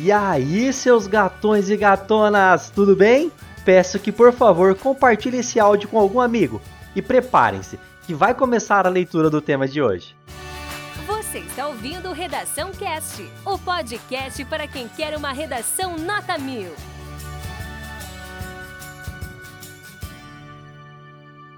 E aí, seus gatões e gatonas, tudo bem? Peço que por favor compartilhe esse áudio com algum amigo e preparem-se, que vai começar a leitura do tema de hoje. Você está ouvindo Redação Cast, o podcast para quem quer uma redação nota mil.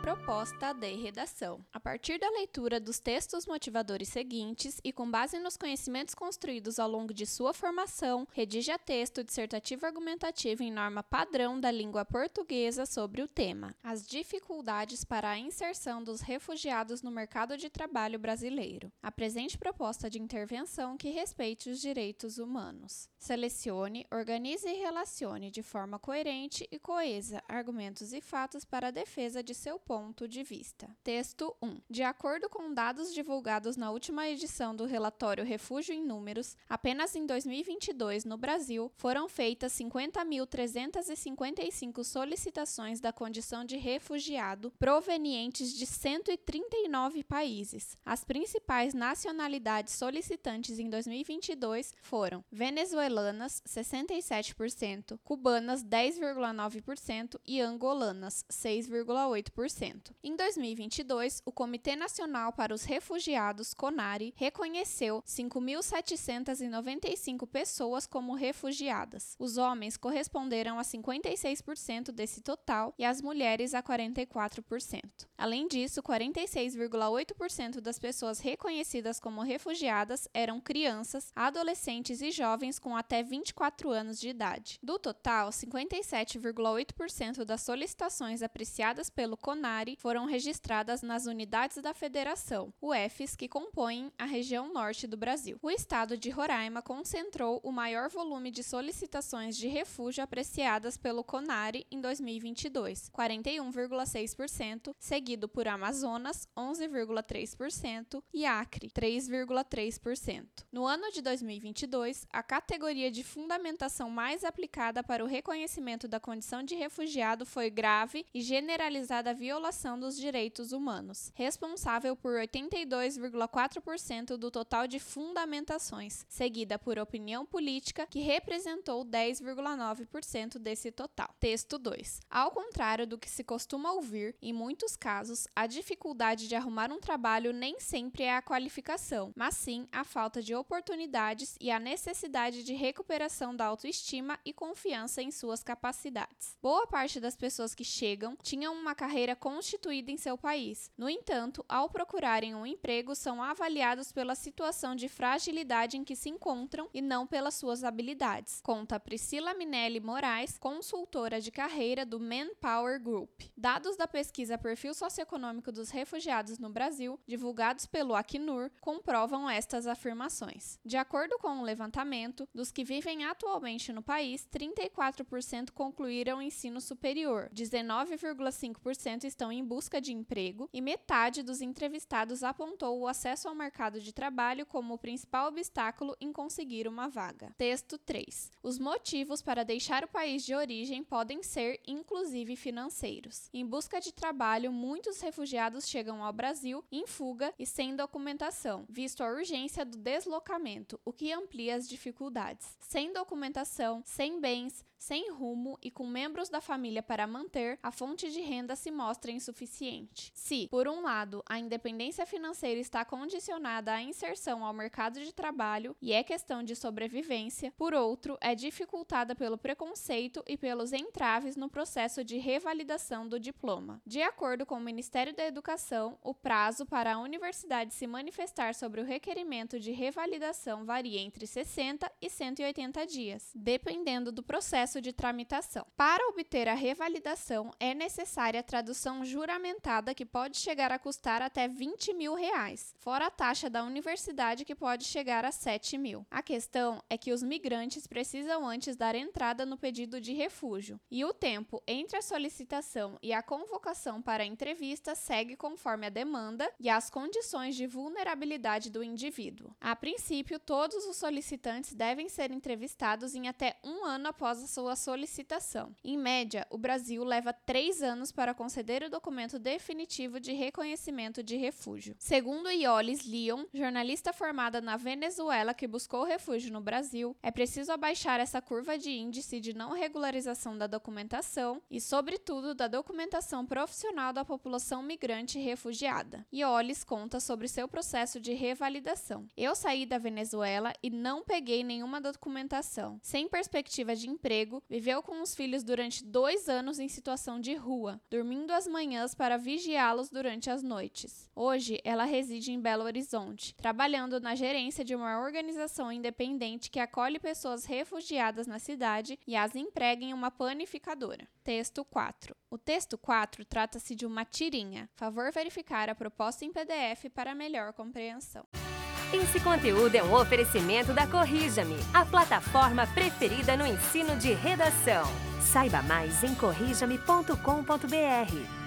Proposta de redação. A partir da leitura dos textos motivadores seguintes e com base nos conhecimentos construídos ao longo de sua formação, redija texto dissertativo argumentativo em norma padrão da língua portuguesa sobre o tema: As dificuldades para a inserção dos refugiados no mercado de trabalho brasileiro. Apresente proposta de intervenção que respeite os direitos humanos. Selecione, organize e relacione de forma coerente e coesa argumentos e fatos para a defesa de seu ponto ponto de vista. Texto 1. De acordo com dados divulgados na última edição do relatório Refúgio em Números, apenas em 2022, no Brasil, foram feitas 50.355 solicitações da condição de refugiado provenientes de 139 países. As principais nacionalidades solicitantes em 2022 foram venezuelanas, 67%, cubanas, 10,9% e angolanas, 6,8%. Em 2022, o Comitê Nacional para os Refugiados, CONARE, reconheceu 5.795 pessoas como refugiadas. Os homens corresponderam a 56% desse total e as mulheres a 44%. Além disso, 46,8% das pessoas reconhecidas como refugiadas eram crianças, adolescentes e jovens com até 24 anos de idade. Do total, 57,8% das solicitações apreciadas pelo CONARE foram registradas nas unidades da Federação, UFs, que compõem a região norte do Brasil. O estado de Roraima concentrou o maior volume de solicitações de refúgio apreciadas pelo CONARE em 2022, 41,6%, seguido por Amazonas, 11,3% e Acre, 3,3%. No ano de 2022, a categoria de fundamentação mais aplicada para o reconhecimento da condição de refugiado foi grave e generalizada violação violação dos direitos humanos, responsável por 82,4% do total de fundamentações, seguida por opinião política, que representou 10,9% desse total. Texto 2. Ao contrário do que se costuma ouvir, em muitos casos, a dificuldade de arrumar um trabalho nem sempre é a qualificação, mas sim a falta de oportunidades e a necessidade de recuperação da autoestima e confiança em suas capacidades. Boa parte das pessoas que chegam tinham uma carreira constituída em seu país. No entanto, ao procurarem um emprego, são avaliados pela situação de fragilidade em que se encontram e não pelas suas habilidades, conta Priscila Minelli Moraes, consultora de carreira do Manpower Group. Dados da pesquisa Perfil Socioeconômico dos Refugiados no Brasil, divulgados pelo Acnur, comprovam estas afirmações. De acordo com o um levantamento, dos que vivem atualmente no país, 34% concluíram o ensino superior, 19,5% estão estão em busca de emprego e metade dos entrevistados apontou o acesso ao mercado de trabalho como o principal obstáculo em conseguir uma vaga. Texto 3. Os motivos para deixar o país de origem podem ser, inclusive, financeiros. Em busca de trabalho, muitos refugiados chegam ao Brasil em fuga e sem documentação, visto a urgência do deslocamento, o que amplia as dificuldades. Sem documentação, sem bens, sem rumo e com membros da família para manter, a fonte de renda se mostra insuficiente. Se, por um lado, a independência financeira está condicionada à inserção ao mercado de trabalho e é questão de sobrevivência, por outro, é dificultada pelo preconceito e pelos entraves no processo de revalidação do diploma. De acordo com o Ministério da Educação, o prazo para a universidade se manifestar sobre o requerimento de revalidação varia entre 60 e 180 dias, dependendo do processo de tramitação. Para obter a revalidação, é necessária a tradução juramentada que pode chegar a custar até 20 mil reais, fora a taxa da universidade que pode chegar a 7 mil. A questão é que os migrantes precisam antes dar entrada no pedido de refúgio, e o tempo entre a solicitação e a convocação para a entrevista segue conforme a demanda e as condições de vulnerabilidade do indivíduo. A princípio, todos os solicitantes devem ser entrevistados em até um ano após a sua solicitação. Em média, o Brasil leva três anos para conceder o documento documento definitivo de reconhecimento de refúgio. Segundo Iolis Leon, jornalista formada na Venezuela que buscou refúgio no Brasil, é preciso abaixar essa curva de índice de não regularização da documentação e, sobretudo, da documentação profissional da população migrante refugiada. Iolis conta sobre seu processo de revalidação. Eu saí da Venezuela e não peguei nenhuma documentação. Sem perspectiva de emprego, viveu com os filhos durante dois anos em situação de rua, dormindo às manhãs para vigiá-los durante as noites. Hoje, ela reside em Belo Horizonte, trabalhando na gerência de uma organização independente que acolhe pessoas refugiadas na cidade e as emprega em uma panificadora. Texto 4. O texto 4 trata-se de uma tirinha. Favor verificar a proposta em PDF para melhor compreensão. Esse conteúdo é um oferecimento da Corrija-me, a plataforma preferida no ensino de redação. Saiba mais em corrijame.com.br.